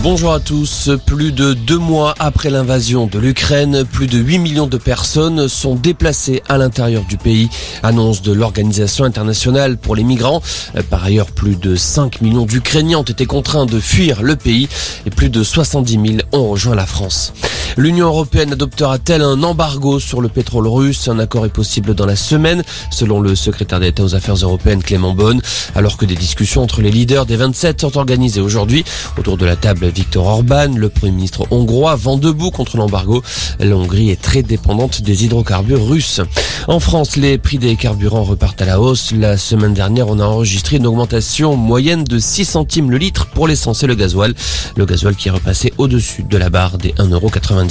Bonjour à tous. Plus de deux mois après l'invasion de l'Ukraine, plus de 8 millions de personnes sont déplacées à l'intérieur du pays. Annonce de l'Organisation internationale pour les migrants. Par ailleurs, plus de 5 millions d'Ukrainiens ont été contraints de fuir le pays et plus de 70 000 ont rejoint la France. L'Union européenne adoptera-t-elle un embargo sur le pétrole russe? Un accord est possible dans la semaine, selon le secrétaire d'État aux Affaires européennes Clément Beaune, alors que des discussions entre les leaders des 27 sont organisées aujourd'hui. Autour de la table, Viktor Orban, le Premier ministre hongrois, vend debout contre l'embargo. La Hongrie est très dépendante des hydrocarbures russes. En France, les prix des carburants repartent à la hausse. La semaine dernière, on a enregistré une augmentation moyenne de 6 centimes le litre pour l'essence et le gasoil. Le gasoil qui est repassé au-dessus de la barre des 1,90€.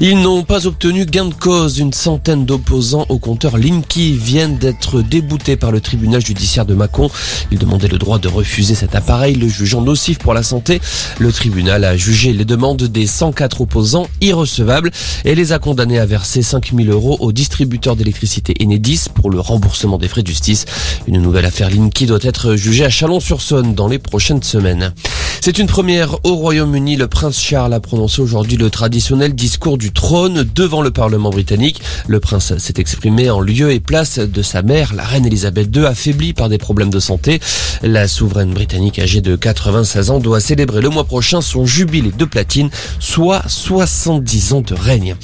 Ils n'ont pas obtenu gain de cause. Une centaine d'opposants au compteur Linky viennent d'être déboutés par le tribunal judiciaire de Mâcon. Ils demandaient le droit de refuser cet appareil, le jugeant nocif pour la santé. Le tribunal a jugé les demandes des 104 opposants irrecevables et les a condamnés à verser 5000 euros au distributeur d'électricité Enedis pour le remboursement des frais de justice. Une nouvelle affaire Linky doit être jugée à Chalon-sur-Saône dans les prochaines semaines. C'est une première au Royaume-Uni. Le prince Charles a prononcé aujourd'hui le traditionnel discours du trône devant le Parlement britannique. Le prince s'est exprimé en lieu et place de sa mère, la reine Elisabeth II, affaiblie par des problèmes de santé. La souveraine britannique âgée de 96 ans doit célébrer le mois prochain son jubilé de platine, soit 70 ans de règne.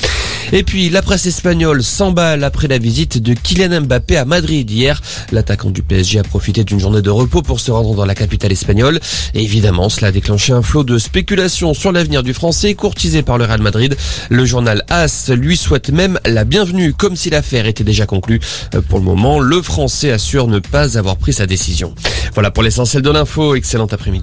Et puis la presse espagnole s'emballe après la visite de Kylian Mbappé à Madrid hier. L'attaquant du PSG a profité d'une journée de repos pour se rendre dans la capitale espagnole. Évidemment, cela a déclenché un flot de spéculations sur l'avenir du Français courtisé par le Real Madrid. Le journal AS lui souhaite même la bienvenue comme si l'affaire était déjà conclue. Pour le moment, le Français assure ne pas avoir pris sa décision. Voilà pour l'essentiel de l'info. Excellent après-midi.